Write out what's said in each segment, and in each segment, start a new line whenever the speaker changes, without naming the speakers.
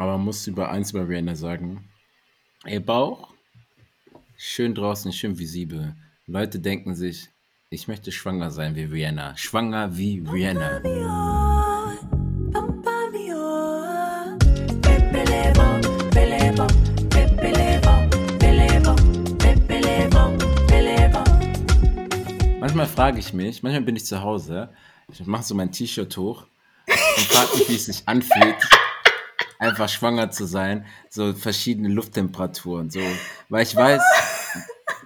Aber man muss über eins über Rihanna sagen. Ihr Bauch, schön draußen, schön visibel. Leute denken sich, ich möchte schwanger sein wie Rihanna. Schwanger wie Rihanna. Manchmal frage ich mich, manchmal bin ich zu Hause, ich mache so mein T-Shirt hoch und frage mich, wie es sich anfühlt, einfach schwanger zu sein, so verschiedene Lufttemperaturen, so, weil ich weiß,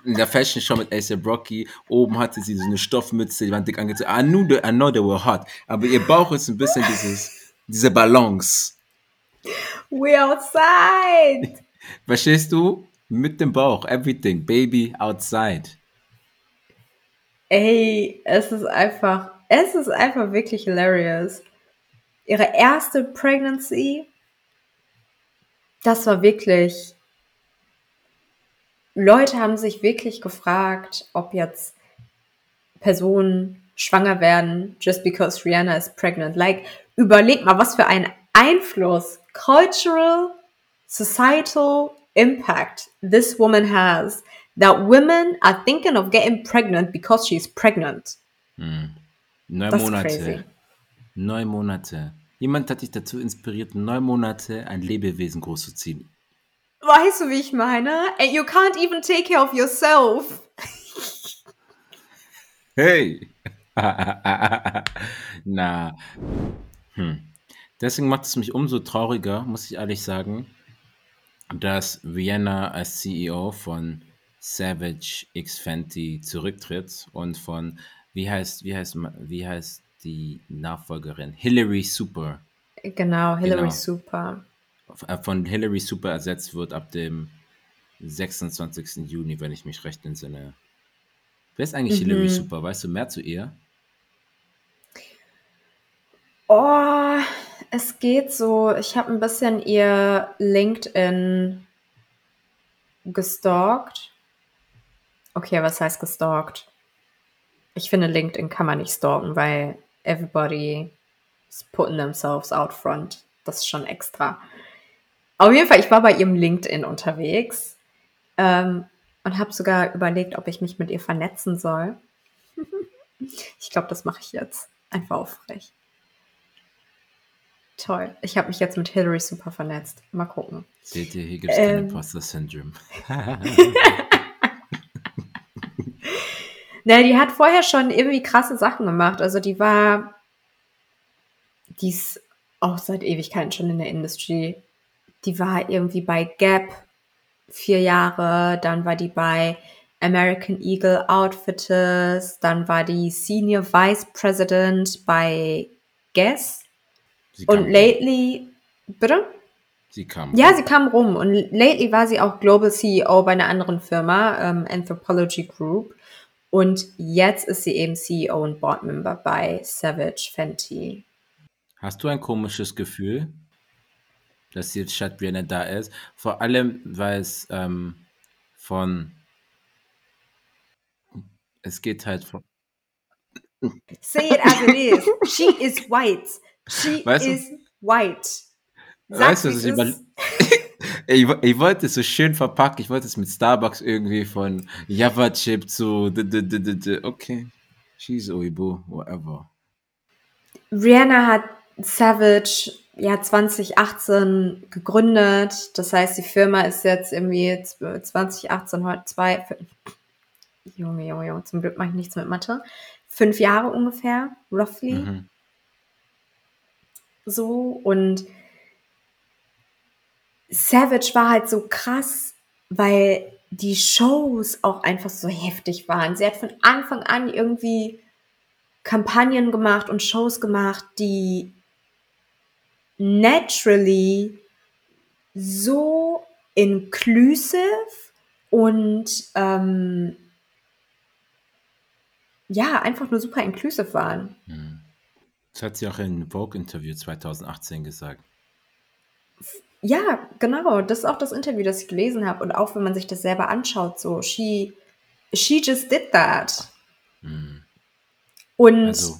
in der Fashion Show mit ASAP Rocky, oben hatte sie so eine Stoffmütze, die waren dick angezogen, I knew, the, I know they were hot, aber ihr Bauch ist ein bisschen dieses, diese Balance.
We outside!
Verstehst du? Mit dem Bauch, everything, baby, outside.
Ey, es ist einfach, es ist einfach wirklich hilarious. Ihre erste Pregnancy, das war wirklich. Leute haben sich wirklich gefragt, ob jetzt Personen schwanger werden, just because Rihanna is pregnant. Like, überleg mal, was für einen Einfluss, cultural, societal impact this woman has. That women are thinking of getting pregnant because she's pregnant.
Hm. Neun Monate.
crazy.
Neun Monate. Jemand hat dich dazu inspiriert, neun Monate ein Lebewesen großzuziehen.
Weißt du, wie ich meine? And you can't even take care of yourself.
Hey! Na. Hm. Deswegen macht es mich umso trauriger, muss ich ehrlich sagen, dass Rihanna als CEO von Savage X Fenty zurücktritt und von, wie heißt, wie heißt, wie heißt die Nachfolgerin? Hillary Super.
Genau, Hillary
Genau.
Super.
äh, Von Hillary Super ersetzt wird ab dem 26. Juni, wenn ich mich recht entsinne. Wer ist eigentlich Hillary
Mhm.
Super? Weißt du mehr zu ihr?
Oh, es geht so. Ich habe ein bisschen ihr LinkedIn gestalkt. Okay, was heißt gestalkt? Ich finde, LinkedIn kann man nicht stalken, weil everybody is putting themselves out front. Das ist schon extra. Auf jeden Fall, ich war bei ihrem LinkedIn unterwegs ähm, und habe sogar überlegt, ob ich mich mit ihr vernetzen soll. ich glaube, das mache ich jetzt. Einfach auf frech. Toll. Ich habe mich jetzt mit Hillary super vernetzt. Mal gucken.
Seht ihr, hier gibt es
Ähm.
Imposter-Syndrom.
Ne, die hat vorher schon irgendwie krasse Sachen gemacht. Also die war, die ist auch seit Ewigkeiten schon in der Industrie. Die war irgendwie bei Gap vier Jahre, dann war die bei American Eagle Outfitters, dann war die Senior Vice President bei Guess und
rum.
lately, bitte?
Sie kam
Ja,
rum.
sie kam rum und lately war sie auch Global CEO bei einer anderen Firma, ähm, Anthropology Group. Und jetzt ist sie eben CEO und Board Member bei Savage Fenty.
Hast du ein komisches Gefühl, dass jetzt statt Rihanna da ist? Vor allem, weil es ähm, von. Es geht halt von.
Say it as it is. She is white. She
Weißt du-
is white. Sag,
Weißt du, was ich, über. Ich, ich wollte es so schön verpacken. Ich wollte es mit Starbucks irgendwie von Java Chip zu. d- d- d- d- d- Okay. She's Oibo, whatever.
Rihanna hat Savage ja 2018 gegründet. Das heißt, die Firma ist jetzt irgendwie 2018 heute zwei. Junge, Junge, Junge, zum Glück mache ich nichts mit Mathe. Fünf Jahre ungefähr, roughly.
Mhm.
so und Savage war halt so krass, weil die Shows auch einfach so heftig waren. Sie hat von Anfang an irgendwie Kampagnen gemacht und Shows gemacht, die naturally so inclusive und ähm, ja, einfach nur super inclusive waren.
Das hat sie auch in Vogue-Interview 2018 gesagt.
Ja, genau. Das ist auch das Interview, das ich gelesen habe. Und auch wenn man sich das selber anschaut, so, she, she just did that. Und
Also,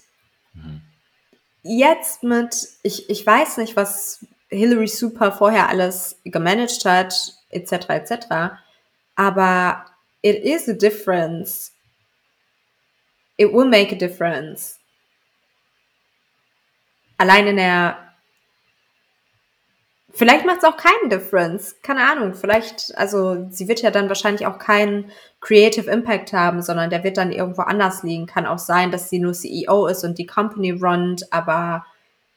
jetzt mit, ich, ich weiß nicht, was Hillary super vorher alles gemanagt hat, etc. etc. Aber it is a difference. It will make a difference. Allein in der Vielleicht macht es auch keinen Difference. Keine Ahnung. Vielleicht, also sie wird ja dann wahrscheinlich auch keinen Creative Impact haben, sondern der wird dann irgendwo anders liegen. Kann auch sein, dass sie nur CEO ist und die Company runnt, aber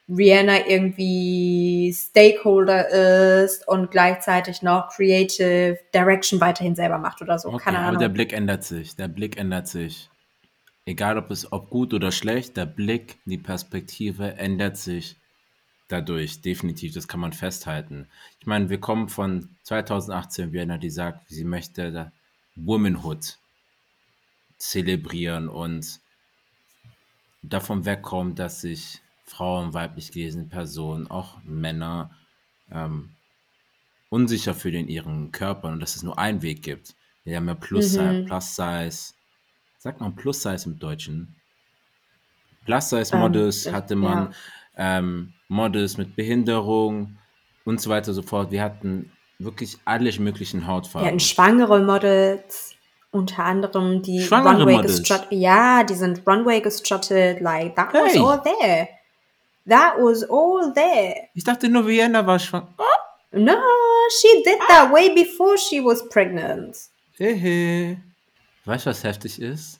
Rihanna irgendwie Stakeholder ist und gleichzeitig noch Creative Direction weiterhin selber macht oder so.
Okay,
Keine
aber
Ahnung.
der Blick ändert sich. Der Blick ändert sich. Egal ob es ob gut oder schlecht, der Blick, die Perspektive ändert sich dadurch. Definitiv, das kann man festhalten. Ich meine, wir kommen von 2018, Vienna, die sagt, sie möchte Womanhood zelebrieren und davon wegkommen, dass sich Frauen, weiblich gelesene Personen, auch Männer ähm, unsicher fühlen in ihren Körpern und dass es nur einen Weg gibt. Wir haben ja Plus,
Mhm.
Plus Size. Sagt man Plus Size im Deutschen? Plus Size
Ähm,
Models
ich-
hatte man,
ja.
Ähm, Models mit Behinderung und so weiter und so fort. Wir hatten wirklich alle möglichen
Wir
Hautfarben.
hatten schwangere Models, unter anderem die
Schwangere
Runway
Models?
gestruttet. Ja, die sind Runway gestruttet. Like, that was
Hey.
all there. That was all there.
Ich dachte nur, Vienna war schwanger. Oh,
No, she did that way before she was pregnant.
hehe. Weißt du, was heftig ist?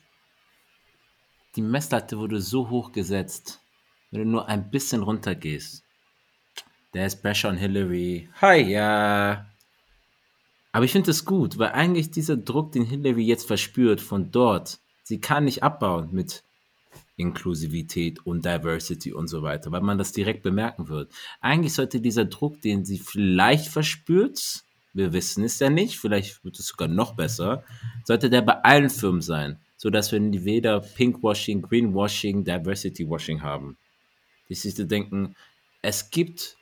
Die Messlatte wurde so hoch gesetzt, wenn du nur ein bisschen runtergehst. Der ist Pressure on Hillary. Hi, ja. Aber ich finde es gut, weil eigentlich dieser Druck, den Hillary jetzt verspürt von dort, sie kann nicht abbauen mit Inklusivität und Diversity und so weiter, weil man das direkt bemerken wird. Eigentlich sollte dieser Druck, den sie vielleicht verspürt, wir wissen es ja nicht, vielleicht wird es sogar noch besser, sollte der bei allen Firmen sein, sodass wir weder Pinkwashing, Greenwashing, Diversity Washing haben. Die sich zu denken, es gibt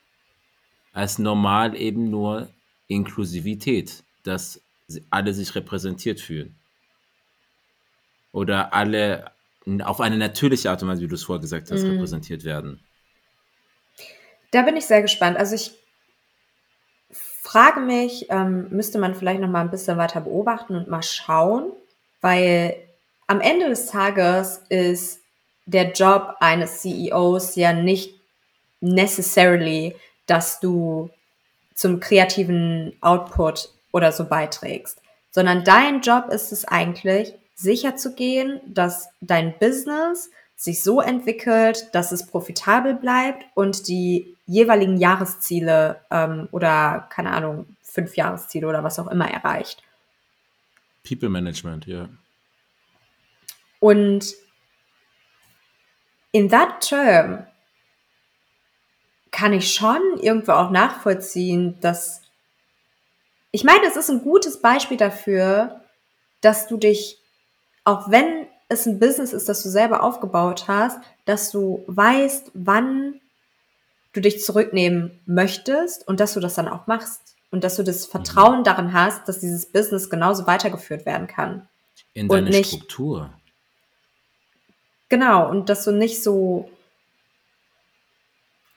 als normal eben nur Inklusivität, dass alle sich repräsentiert fühlen. Oder alle auf eine natürliche Art und Weise, wie du es vorher gesagt hast,
Mhm.
repräsentiert werden.
Da bin ich sehr gespannt. Also ich frage mich, ähm, müsste man vielleicht noch mal ein bisschen weiter beobachten und mal schauen, weil am Ende des Tages ist der Job eines CEOs ja nicht necessarily, dass du zum kreativen Output oder so beiträgst, sondern dein Job ist es eigentlich, sicherzugehen, dass dein Business sich so entwickelt, dass es profitabel bleibt und die jeweiligen Jahresziele ähm, oder keine Ahnung, fünf Jahresziele oder was auch immer erreicht.
People Management, ja.
Und in that term kann ich schon irgendwo auch nachvollziehen, dass ich meine, es ist ein gutes Beispiel dafür, dass du dich, auch wenn es ein Business ist, das du selber aufgebaut hast, dass du weißt, wann du dich zurücknehmen möchtest und dass du das dann auch machst und dass du das Vertrauen darin hast, dass dieses Business genauso weitergeführt werden kann.
In
Und
deine
nicht-
Struktur.
Genau, und dass du nicht so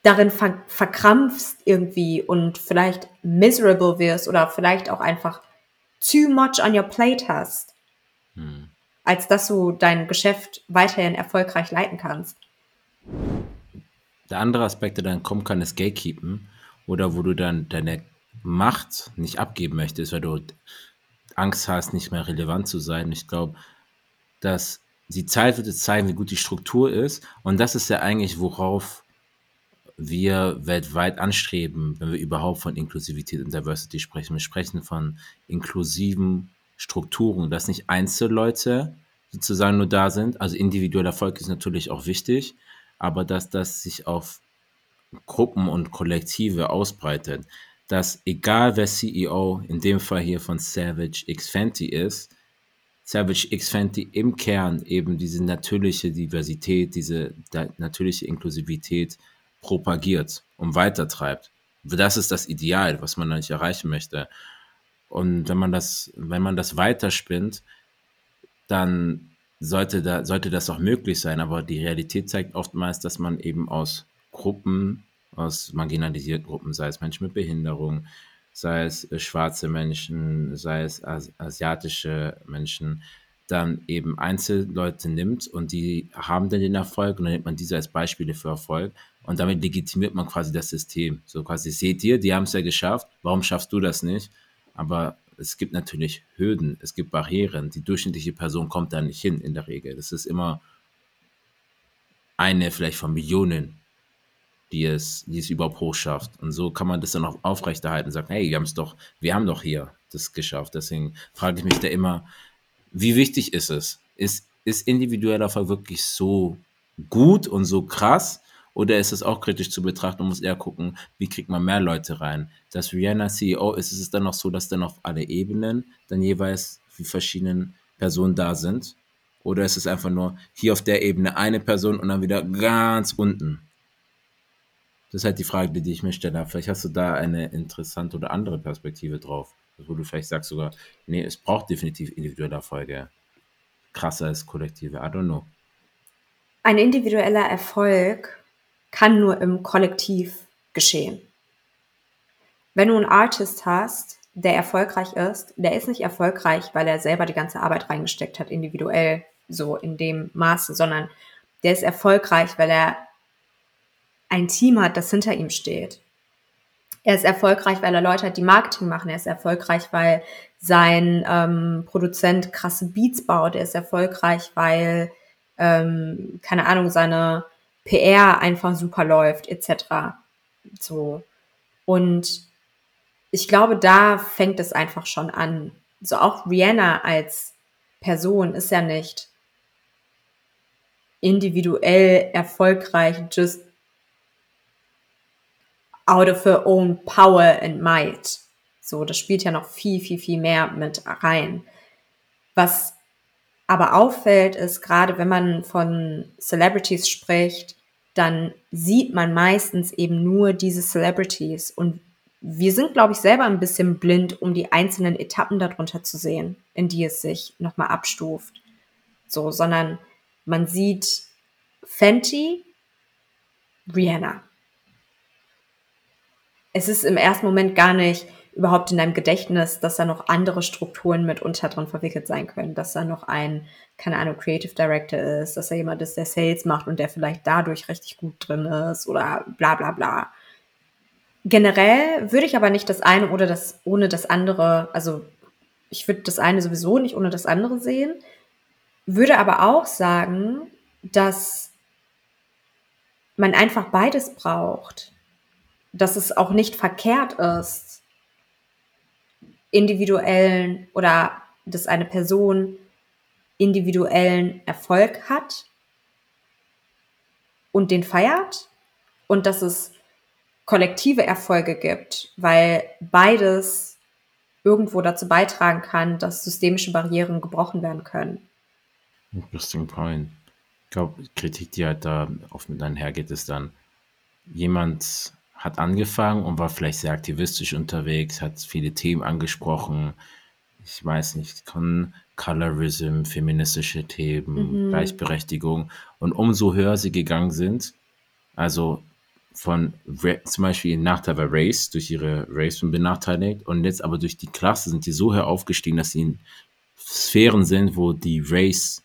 darin ver verkrampfst irgendwie und vielleicht miserable wirst oder vielleicht auch einfach too much on your plate hast,
Hm.
als dass du dein Geschäft weiterhin erfolgreich leiten kannst.
Der andere Aspekt, der dann kommen kann, ist Gatekeepen. Oder wo du dann deine Macht nicht abgeben möchtest, weil du Angst hast, nicht mehr relevant zu sein. Ich glaube, dass die Zeit wird jetzt zeigen, wie gut die Struktur ist. Und das ist ja eigentlich, worauf wir weltweit anstreben, wenn wir überhaupt von Inklusivität und Diversity sprechen. Wir sprechen von inklusiven Strukturen, dass nicht Einzelleute sozusagen nur da sind. Also individueller Erfolg ist natürlich auch wichtig, aber dass das sich auf Gruppen und Kollektive ausbreitet. Dass egal wer CEO, in dem Fall hier von Savage X Fenty ist, Savage X Fenty im Kern eben diese natürliche Diversität, diese natürliche Inklusivität propagiert und weitertreibt. Das ist das Ideal, was man eigentlich erreichen möchte. Und wenn man das, wenn man das weiterspinnt, dann sollte, da, sollte das auch möglich sein. Aber die Realität zeigt oftmals, dass man eben aus Gruppen aus marginalisierten Gruppen, sei es Menschen mit Behinderung, sei es äh, schwarze Menschen, sei es as asiatische Menschen, dann eben Einzelleute nimmt und die haben dann den Erfolg und dann nimmt man diese als Beispiele für Erfolg und damit legitimiert man quasi das System. So quasi, seht ihr, die haben es ja geschafft, warum schaffst du das nicht? Aber es gibt natürlich Hürden, es gibt Barrieren. Die durchschnittliche Person kommt da nicht hin in der Regel. Das ist immer eine vielleicht von Millionen, die es, die es überhaupt hochschafft. Und so kann man das dann auch aufrechterhalten und sagen, hey, wir haben es doch, wir haben doch hier das geschafft. Deswegen frage ich mich da immer, wie wichtig ist es? Ist, ist individueller Erfolg wirklich so gut und so krass? Oder ist es auch kritisch zu betrachten und muss eher gucken, wie kriegt man mehr Leute rein? Das Rihanna CEO ist es dann noch so, dass dann auf alle Ebenen dann jeweils wie verschiedenen Personen da sind? Oder ist es einfach nur hier auf der Ebene eine Person und dann wieder ganz unten? Das ist halt die Frage, die ich mir stelle. Vielleicht hast du da eine interessante oder andere Perspektive drauf, wo du vielleicht sagst sogar, nee, es braucht definitiv individuelle Erfolge. Krasser als kollektive. I don't know.
Ein individueller Erfolg kann nur im Kollektiv geschehen. Wenn du einen Artist hast, der erfolgreich ist, der ist nicht erfolgreich, weil er selber die ganze Arbeit reingesteckt hat, individuell so in dem Maße, sondern der ist erfolgreich, weil er ein Team hat, das hinter ihm steht. Er ist erfolgreich, weil er Leute hat, die Marketing machen. Er ist erfolgreich, weil sein ähm, Produzent krasse Beats baut. Er ist erfolgreich, weil, ähm, keine Ahnung, seine PR einfach super läuft, etc. So. Und ich glaube, da fängt es einfach schon an. So auch Rihanna als Person ist ja nicht individuell erfolgreich, just out of her own power and might. So, das spielt ja noch viel, viel, viel mehr mit rein. Was aber auffällt, ist gerade wenn man von Celebrities spricht, dann sieht man meistens eben nur diese Celebrities. Und wir sind, glaube ich, selber ein bisschen blind, um die einzelnen Etappen darunter zu sehen, in die es sich nochmal abstuft. So, sondern man sieht Fenty, Rihanna es ist im ersten Moment gar nicht überhaupt in deinem Gedächtnis, dass da noch andere Strukturen mitunter drin verwickelt sein können, dass da noch ein, keine Ahnung, Creative Director ist, dass da jemand ist, der Sales macht und der vielleicht dadurch richtig gut drin ist oder bla bla bla. Generell würde ich aber nicht das eine oder das ohne das andere, also ich würde das eine sowieso nicht ohne das andere sehen, würde aber auch sagen, dass man einfach beides braucht dass es auch nicht verkehrt ist, individuellen oder dass eine Person individuellen Erfolg hat und den feiert und dass es kollektive Erfolge gibt, weil beides irgendwo dazu beitragen kann, dass systemische Barrieren gebrochen werden können.
Interesting point. Ich glaube, Kritik, die halt da oft mit einhergeht, ist dann, jemand hat angefangen und war vielleicht sehr aktivistisch unterwegs, hat viele Themen angesprochen. Ich weiß nicht, von Colorism, feministische Themen, mhm. Gleichberechtigung. Und umso höher sie gegangen sind, also von zum Beispiel Nachteil war Race, durch ihre Race benachteiligt und jetzt aber durch die Klasse sind die so höher aufgestiegen, dass sie in Sphären sind, wo die Race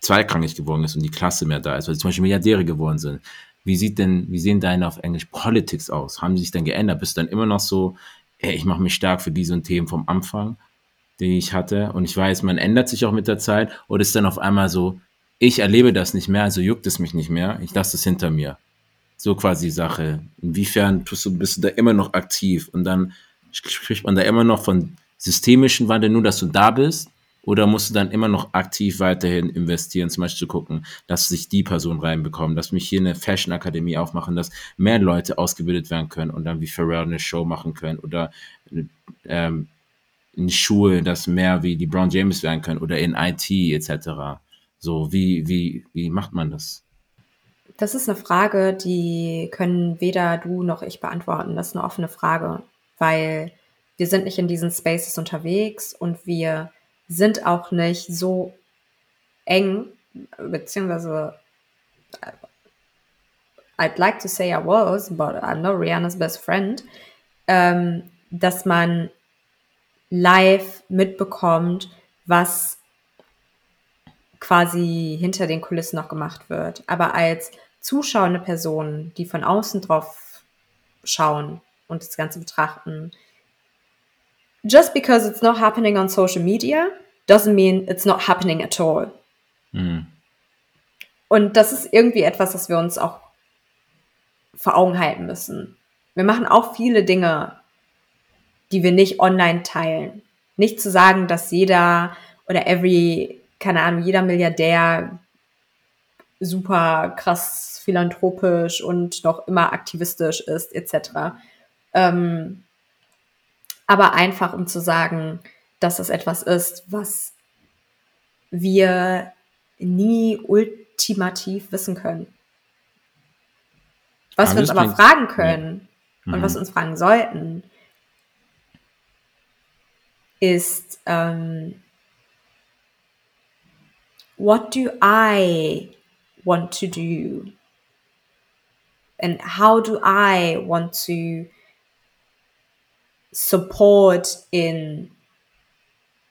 zweikrangig geworden ist und die Klasse mehr da ist, weil sie zum Beispiel Milliardäre geworden sind. Wie sieht denn, wie sehen deine auf Englisch Politics aus? Haben sie sich denn geändert? Bist du dann immer noch so, hey, ich mache mich stark für diese und Themen vom Anfang, die ich hatte? Und ich weiß, man ändert sich auch mit der Zeit oder ist dann auf einmal so, ich erlebe das nicht mehr, also juckt es mich nicht mehr, ich lasse es hinter mir. So quasi die Sache. Inwiefern tust du, bist du da immer noch aktiv? Und dann spricht man da immer noch von systemischen Wandel, nur dass du da bist oder musst du dann immer noch aktiv weiterhin investieren, zum Beispiel zu gucken, dass sich die Person reinbekommen, dass mich hier eine Fashion Akademie aufmachen, dass mehr Leute ausgebildet werden können und dann wie Pharrell eine Show machen können oder ähm, in Schulen, dass mehr wie die Brown James werden können oder in IT etc. So, wie, wie, wie macht man das?
Das ist eine Frage, die können weder du noch ich beantworten. Das ist eine offene Frage, weil wir sind nicht in diesen Spaces unterwegs und wir sind auch nicht so eng, beziehungsweise I'd like to say I was, but I'm not Rihannas best friend, ähm, dass man live mitbekommt, was quasi hinter den Kulissen noch gemacht wird. Aber als zuschauende Person, die von außen drauf schauen und das Ganze betrachten, just because it's not happening on social media doesn't mean it's not happening at all. Mhm. Und das ist irgendwie etwas, das wir uns auch vor Augen halten müssen. Wir machen auch viele Dinge, die wir nicht online teilen. Nicht zu sagen, dass jeder oder every, keine Ahnung, jeder Milliardär super krass philanthropisch und noch immer aktivistisch ist, etc. Ähm, aber einfach um zu sagen, dass es etwas ist, was wir nie ultimativ wissen können. Was wir uns aber fragen können ja. und mhm. was uns fragen sollten, ist, ähm, what do I want to do? And how do I want to support in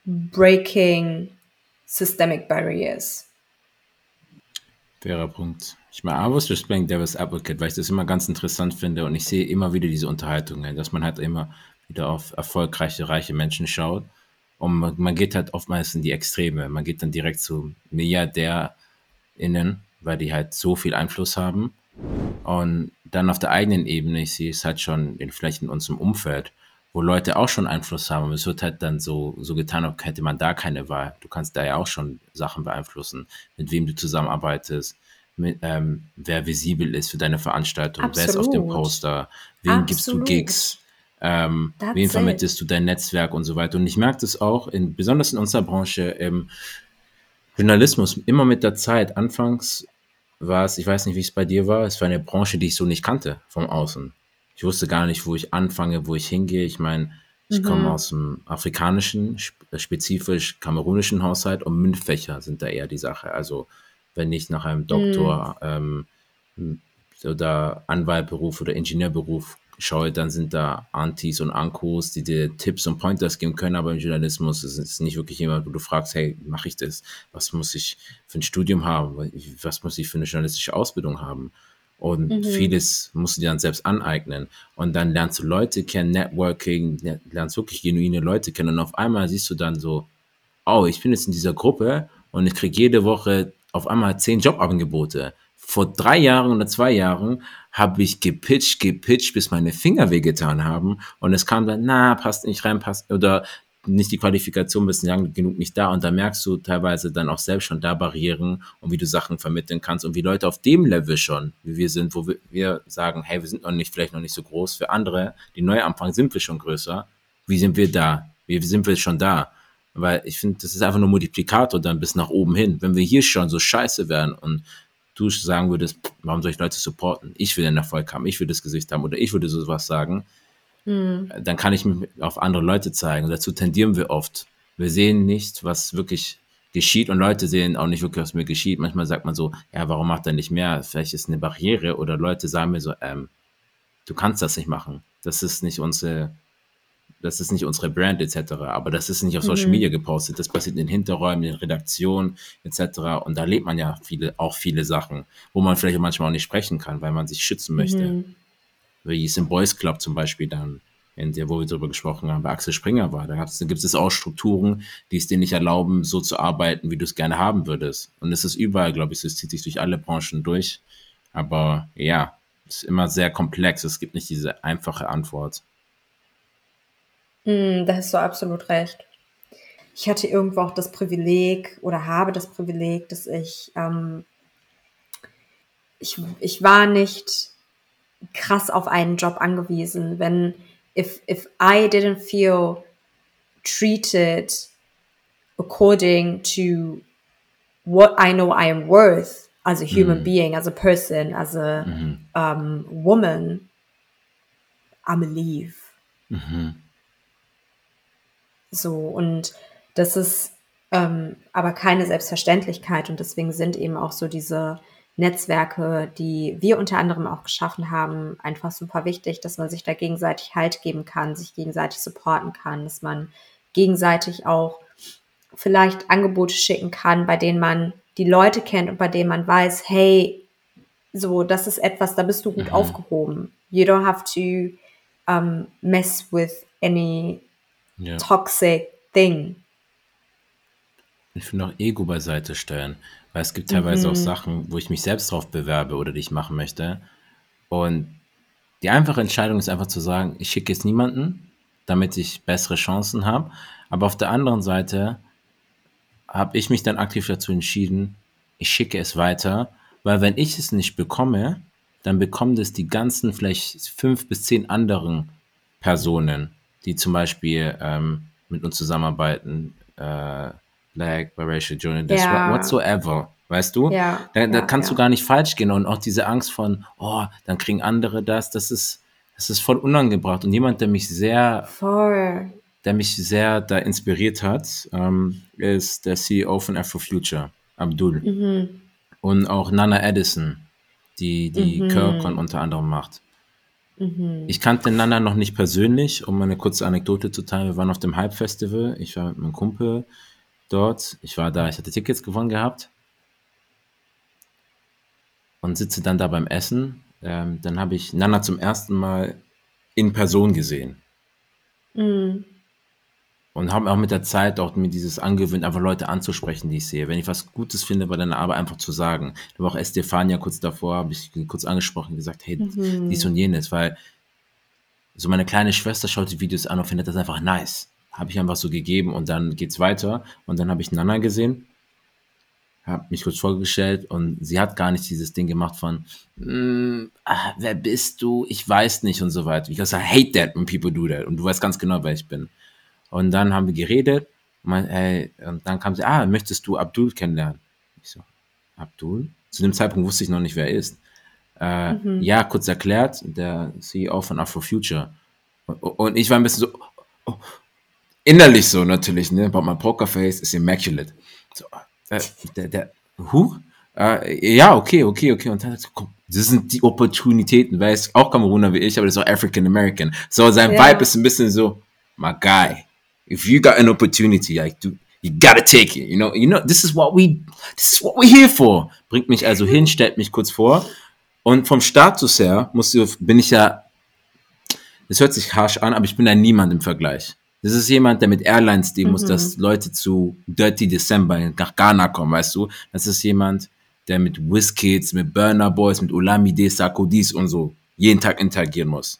breaking systemic barriers?
Fairer Punkt. Ich meine, I was just playing Devil's Advocate, weil ich das immer ganz interessant finde und ich sehe immer wieder diese Unterhaltungen, dass man halt immer wieder auf erfolgreiche, reiche Menschen schaut. Und man, man geht halt oftmals in die Extreme. Man geht dann direkt zu MilliardärInnen, weil die halt so viel Einfluss haben. Und dann auf der eigenen Ebene, ich sehe es halt schon in, vielleicht in unserem Umfeld, wo Leute auch schon Einfluss haben. Und es wird halt dann so, so getan, als hätte man da keine Wahl. Du kannst da ja auch schon Sachen beeinflussen, mit wem du zusammenarbeitest, mit, ähm, wer visibel ist für deine Veranstaltung, Absolut. wer ist auf dem Poster, wen Absolut. gibst du Gigs, ähm, wen vermittelst it. du dein Netzwerk und so weiter. Und ich merke das auch, in, besonders in unserer Branche, im Journalismus, immer mit der Zeit. Anfangs war es, ich weiß nicht, wie es bei dir war, es war eine Branche, die ich so nicht kannte vom Außen. Ich wusste gar nicht, wo ich anfange, wo ich hingehe. Ich meine, ich mhm. komme aus dem afrikanischen, spezifisch kamerunischen Haushalt und MINT-Fächer sind da eher die Sache. Also wenn ich nach einem Doktor mhm. ähm, oder Anwaltberuf oder Ingenieurberuf schaue, dann sind da Antis und Ankos, die dir Tipps und Pointers geben können, aber im Journalismus ist es nicht wirklich jemand, wo du fragst, hey, mache ich das? Was muss ich für ein Studium haben? Was muss ich für eine journalistische Ausbildung haben? Und mhm. vieles musst du dir dann selbst aneignen. Und dann lernst du Leute kennen, Networking, lernst wirklich genuine Leute kennen. Und auf einmal siehst du dann so, oh, ich bin jetzt in dieser Gruppe und ich kriege jede Woche auf einmal zehn Jobangebote. Vor drei Jahren oder zwei Jahren habe ich gepitcht, gepitcht, bis meine Finger wehgetan haben. Und es kam dann, na, passt nicht rein, passt, oder nicht die Qualifikation bist lang genug nicht da und da merkst du teilweise dann auch selbst schon da Barrieren und wie du Sachen vermitteln kannst und wie Leute auf dem Level schon, wie wir sind, wo wir, sagen, hey, wir sind noch nicht, vielleicht noch nicht so groß. Für andere, die neu anfangen, sind wir schon größer. Wie sind wir da? Wie sind wir schon da? Weil ich finde, das ist einfach nur Multiplikator dann bis nach oben hin. Wenn wir hier schon so scheiße wären und du sagen würdest, warum soll ich Leute supporten? Ich will den Erfolg haben, ich will das Gesicht haben oder ich würde sowas sagen, hm. dann kann ich mich auf andere Leute zeigen. Und dazu tendieren wir oft. Wir sehen nicht, was wirklich geschieht und Leute sehen auch nicht wirklich, was mir geschieht. Manchmal sagt man so, ja, warum macht er nicht mehr? Vielleicht ist eine Barriere oder Leute sagen mir so, ähm, du kannst das nicht machen. Das ist nicht unsere, das ist nicht unsere Brand etc. Aber das ist nicht auf Social mhm. Media gepostet. Das passiert in den Hinterräumen, in Redaktionen etc. Und da lebt man ja viele, auch viele Sachen, wo man vielleicht manchmal auch nicht sprechen kann, weil man sich schützen möchte. Mhm wie es im Boys Club zum Beispiel dann, in der, wo wir darüber gesprochen haben, bei Axel Springer war. Da, gibt es auch Strukturen, die es dir nicht erlauben, so zu arbeiten, wie du es gerne haben würdest. Und es ist überall, glaube ich, es zieht sich durch alle Branchen durch. Aber ja, es ist immer sehr komplex. Es gibt nicht diese einfache Antwort.
Mm, da hast du absolut recht. Ich hatte irgendwo auch das Privileg oder habe das Privileg, dass ich, ähm, ich, ich war nicht krass auf einen Job angewiesen. Wenn, if, if I didn't feel treated according to what I know I am worth as a human mm. being, as a person, as a mm -hmm. um, woman, I'm a leave. Mm -hmm. So, und das ist ähm, aber keine Selbstverständlichkeit und deswegen sind eben auch so diese Netzwerke, die wir unter anderem auch geschaffen haben, einfach super wichtig, dass man sich da gegenseitig Halt geben kann, sich gegenseitig supporten kann, dass man gegenseitig auch vielleicht Angebote schicken kann, bei denen man die Leute kennt und bei denen man weiß, hey, so, das ist etwas, da bist du gut mhm. aufgehoben. You don't have to um, mess with any yeah. toxic thing.
Ich finde auch Ego beiseite stellen, weil es gibt teilweise mhm. auch Sachen, wo ich mich selbst drauf bewerbe oder die ich machen möchte. Und die einfache Entscheidung ist einfach zu sagen, ich schicke jetzt niemanden, damit ich bessere Chancen habe. Aber auf der anderen Seite habe ich mich dann aktiv dazu entschieden, ich schicke es weiter, weil wenn ich es nicht bekomme, dann bekommen das die ganzen vielleicht fünf bis zehn anderen Personen, die zum Beispiel ähm, mit uns zusammenarbeiten, äh, Black, Biracial Journalists, ja. whatsoever, weißt du? Ja, da, da ja, kannst ja. du gar nicht falsch gehen und auch diese Angst von, oh, dann kriegen andere das, das ist, das ist voll unangebracht und jemand, der mich sehr, voll. der mich sehr da inspiriert hat, ähm, ist der CEO von Afrofuture, Abdul. Mhm. Und auch Nana Edison, die die mhm. Kirkon unter anderem macht. Mhm. Ich kannte Nana noch nicht persönlich, um eine kurze Anekdote zu teilen. Wir waren auf dem Hype Festival. Ich war mit meinem Kumpel dort. Ich war da, ich hatte Tickets gewonnen gehabt. Und sitze dann da beim Essen. Ähm, dann habe ich Nana zum ersten Mal in Person gesehen. Mhm. Und habe auch mit der Zeit auch mir dieses angewöhnt, einfach Leute anzusprechen, die ich sehe. Wenn ich was Gutes finde bei deiner Arbeit, einfach zu sagen. Da war auch Estefania kurz davor, habe ich kurz angesprochen, gesagt, hey, mhm. dies und jenes, weil so meine kleine Schwester schaut die Videos an und findet das einfach nice. Habe ich einfach so gegeben und dann geht's weiter. Und dann habe ich Nana gesehen, habe mich kurz vorgestellt und sie hat gar nicht dieses Ding gemacht von, mm, ah, wer bist du? Ich weiß nicht und so weiter. Ich hate that when people do that. Und du weißt ganz genau, wer ich bin. Und dann haben wir geredet. Mein, ey, und dann kam sie, ah, möchtest du Abdul kennenlernen? Ich so, Abdul? Zu dem Zeitpunkt wusste ich noch nicht, wer er ist. Äh, mhm. Ja, kurz erklärt, der CEO von Afrofuture. Und, und ich war ein bisschen so, oh, innerlich so natürlich, ne? But my Pokerface is immaculate. So, äh, der, der, who? Äh, ja, okay, okay, okay. Und dann hat so, komm, das sind die Opportunitäten, weil es auch Kameruner wie ich, aber das ist auch African American. So, sein ja. Vibe ist ein bisschen so, my guy, if you got an opportunity, like do, you gotta take it. You know, you know, this is what we, this is what we're here for. Bringt mich also hin, stellt mich kurz vor. Und vom Status her muss, bin ich ja, das hört sich harsh an, aber ich bin da niemand im Vergleich. Das ist jemand, der mit Airlines dienen muss, mhm. dass Leute zu Dirty December nach Ghana kommen, weißt du? Das ist jemand, der mit Wizkids, mit Burner Boys, mit Olamide, Sarkodis und so jeden Tag interagieren muss.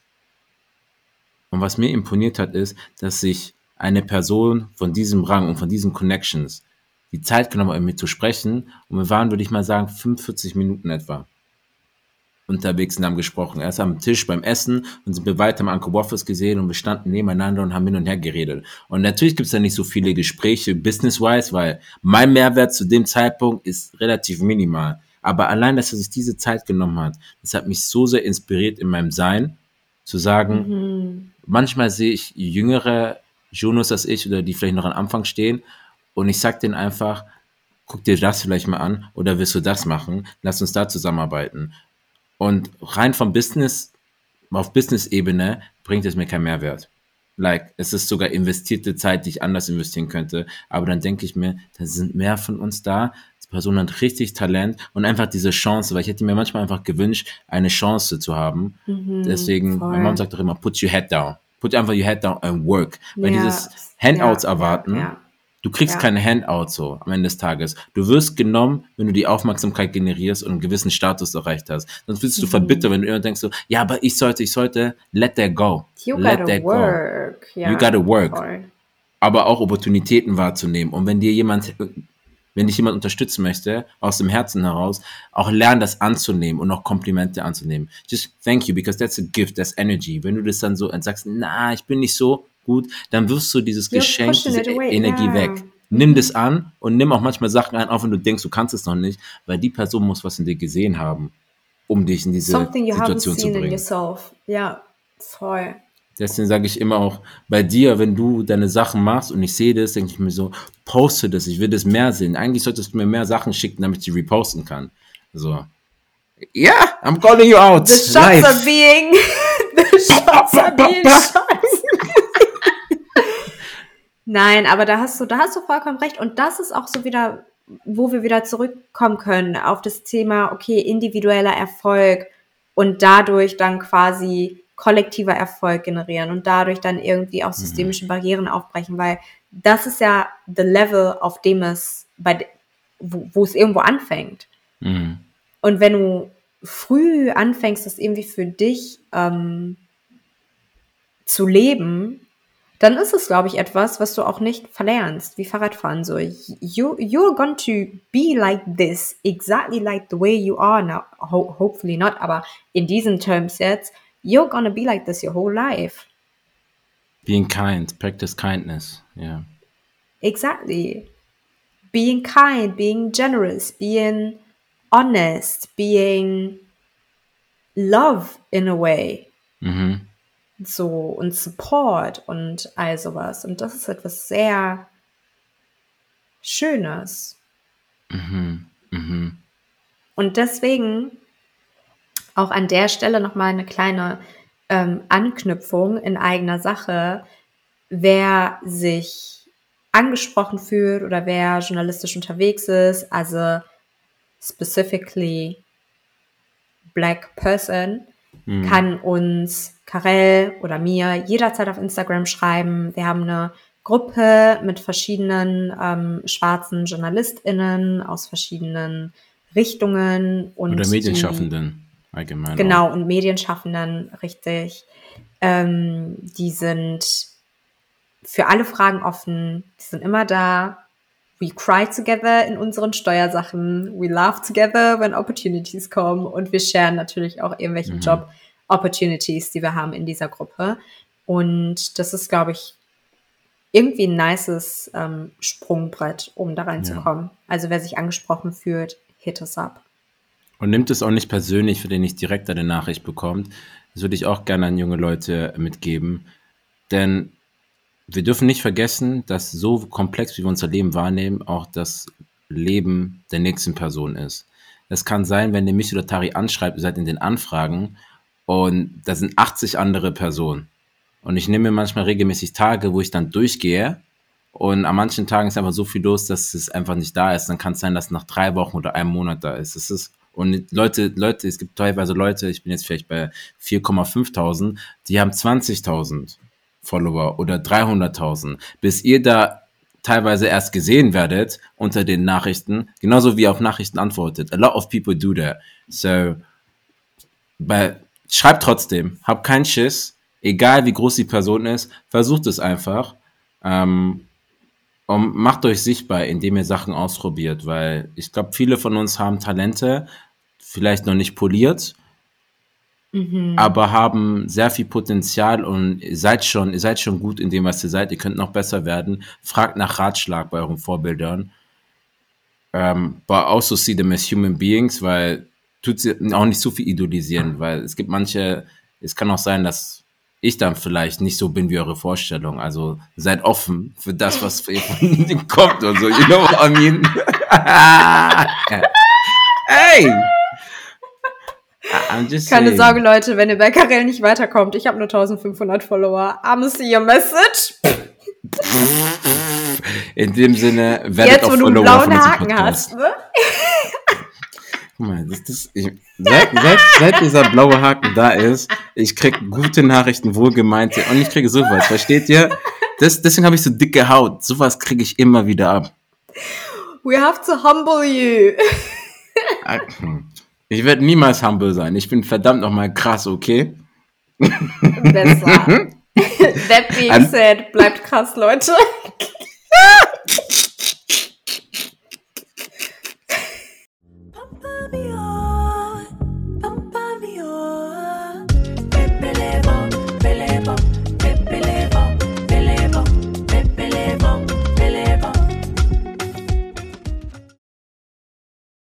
Und was mir imponiert hat, ist, dass sich eine Person von diesem Rang und von diesen Connections die Zeit genommen, mit mir zu sprechen. Und wir waren, würde ich mal sagen, 45 Minuten etwa unterwegs und haben gesprochen. Erst am Tisch beim Essen und sind wir weiter am Uncle Waffles gesehen und wir standen nebeneinander und haben hin und her geredet. Und natürlich gibt es da nicht so viele Gespräche business-wise, weil mein Mehrwert zu dem Zeitpunkt ist relativ minimal. Aber allein, dass er sich diese Zeit genommen hat, das hat mich so sehr inspiriert in meinem Sein, zu sagen, mhm. manchmal sehe ich jüngere Jonas als ich oder die vielleicht noch am Anfang stehen und ich sag denen einfach, guck dir das vielleicht mal an oder willst du das machen? Lass uns da zusammenarbeiten. Und rein vom Business, auf Business-Ebene bringt es mir keinen Mehrwert. Like, es ist sogar investierte Zeit, die ich anders investieren könnte. Aber dann denke ich mir, da sind mehr von uns da. Die Person hat richtig Talent und einfach diese Chance, weil ich hätte mir manchmal einfach gewünscht, eine Chance zu haben. Mhm, Deswegen, voll. meine Mom sagt doch immer, put your head down put einfach your head down and work. Weil ja, dieses Handouts ja, erwarten, ja, du kriegst keine Handouts so am Ende des Tages. Du wirst genommen, wenn du die Aufmerksamkeit generierst und einen gewissen Status erreicht hast. Sonst bist du mhm. verbittert, wenn du immer denkst so, ja, aber ich sollte, ich sollte, let that go. You let that work. go. you gotta work. Voll. Aber auch Opportunitäten wahrzunehmen. Und wenn dir jemand wenn dich jemand unterstützen möchte, aus dem Herzen heraus, auch lernen, das anzunehmen und auch Komplimente anzunehmen. Just thank you, because that's a gift, that's energy. Wenn du das dann so sagst, na, ich bin nicht so gut, dann wirst du dieses You're Geschenk, diese Energie yeah. weg. Nimm das an und nimm auch manchmal Sachen ein, auch wenn du denkst, du kannst es noch nicht, weil die Person muss was in dir gesehen haben, um dich in diese Situation zu bringen.
Ja, voll.
Deswegen sage ich immer auch bei dir, wenn du deine Sachen machst und ich sehe das, denke ich mir so, poste das, ich will das mehr sehen. Eigentlich solltest du mir mehr Sachen schicken, damit ich die reposten kann. So. Yeah, I'm calling you out.
The shots
live.
are being. the shots are being Nein, aber da hast du, da hast du vollkommen recht. Und das ist auch so wieder, wo wir wieder zurückkommen können auf das Thema, okay, individueller Erfolg und dadurch dann quasi kollektiver Erfolg generieren und dadurch dann irgendwie auch systemische Barrieren aufbrechen, weil das ist ja the level, auf dem es bei, wo, wo es irgendwo anfängt.
Mhm.
Und wenn du früh anfängst, das irgendwie für dich ähm, zu leben, dann ist es, glaube ich, etwas, was du auch nicht verlernst, wie Fahrradfahren. So, you, you're going to be like this, exactly like the way you are now. Ho hopefully not, aber in diesen Terms jetzt, you're gonna be like this your whole life.
Being kind, practice kindness. Yeah.
Exactly. Being kind, being generous, being honest, being love in a way.
Mhm.
So und Support und all sowas. Und das ist etwas sehr Schönes.
Mhm. Mhm.
Und deswegen auch an der Stelle nochmal eine kleine ähm, Anknüpfung in eigener Sache. Wer sich angesprochen fühlt oder wer journalistisch unterwegs ist, also specifically black person,
Mhm.
kann uns Karel oder mir jederzeit auf Instagram schreiben. Wir haben eine Gruppe mit verschiedenen ähm, schwarzen JournalistInnen aus verschiedenen Richtungen und
Oder
die-
Medienschaffenden allgemein.
Genau, und Medienschaffenden, richtig. Ähm, die sind für alle Fragen offen, die sind immer da. We cry together in unseren Steuersachen. We laugh together when opportunities kommen. Und wir sharen natürlich auch irgendwelche
Mhm.
Job-Opportunities, die wir haben in dieser Gruppe. Und das ist, glaube ich, irgendwie ein nices ähm, Sprungbrett, um da reinzukommen. Also wer sich angesprochen fühlt, hit us up.
Und nimmt es auch nicht persönlich, wenn ihr nicht direkt eine Nachricht bekommt. Das würde ich auch gerne an junge Leute mitgeben. Denn wir dürfen nicht vergessen, dass so komplex, wie wir unser Leben wahrnehmen, auch das Leben der nächsten Person ist. Es kann sein, wenn ihr mich oder Tari anschreibt, ihr seid in den Anfragen und da sind 80 andere Personen. Und ich nehme mir manchmal regelmäßig Tage, wo ich dann durchgehe und an manchen Tagen ist einfach so viel los, dass es einfach nicht da ist. Dann kann es sein, dass nach drei Wochen oder einem Monat da ist. Es ist und Leute, Leute, es gibt teilweise Leute, ich bin jetzt vielleicht bei 4,5.000, die haben 20.000 Follower oder 300.000. Bis ihr da teilweise erst gesehen werdet unter den Nachrichten, genauso wie ihr auf Nachrichten antwortet. A lot of people do that. So, bei, schreibt trotzdem, habt keinen Schiss, egal wie groß die Person ist, versucht es einfach. Ähm, und macht euch sichtbar, indem ihr Sachen ausprobiert, weil ich glaube, viele von uns haben Talente, vielleicht noch nicht poliert, aber haben sehr viel Potenzial und ihr seid schon, ihr seid schon gut in dem, was ihr seid. Ihr könnt noch besser werden. Fragt nach Ratschlag bei euren Vorbildern. Ähm, but also see them as human beings, weil tut sie auch nicht so viel idolisieren, weil es gibt manche, es kann auch sein, dass ich dann vielleicht nicht so bin wie eure Vorstellung. Also seid offen für das, was von kommt und so. You know what I mean? hey!
Keine. Sorge, Leute, wenn ihr bei Karel nicht weiterkommt. Ich habe nur 1500 Follower. I'm see your message.
In dem Sinne, werdet
Jetzt,
auch
wo du einen
Follower
blauen
von unserem
Haken hast, ne?
Guck mal, das, das, ich, seit, seit, seit dieser blaue Haken da ist, ich krieg gute Nachrichten, wohlgemeinte und ich kriege sowas, versteht ihr? Das, deswegen habe ich so dicke Haut. Sowas kriege ich immer wieder ab.
We have to humble you.
Ich werde niemals humble sein. Ich bin verdammt nochmal krass, okay?
Besser. That being said, bleibt krass, Leute.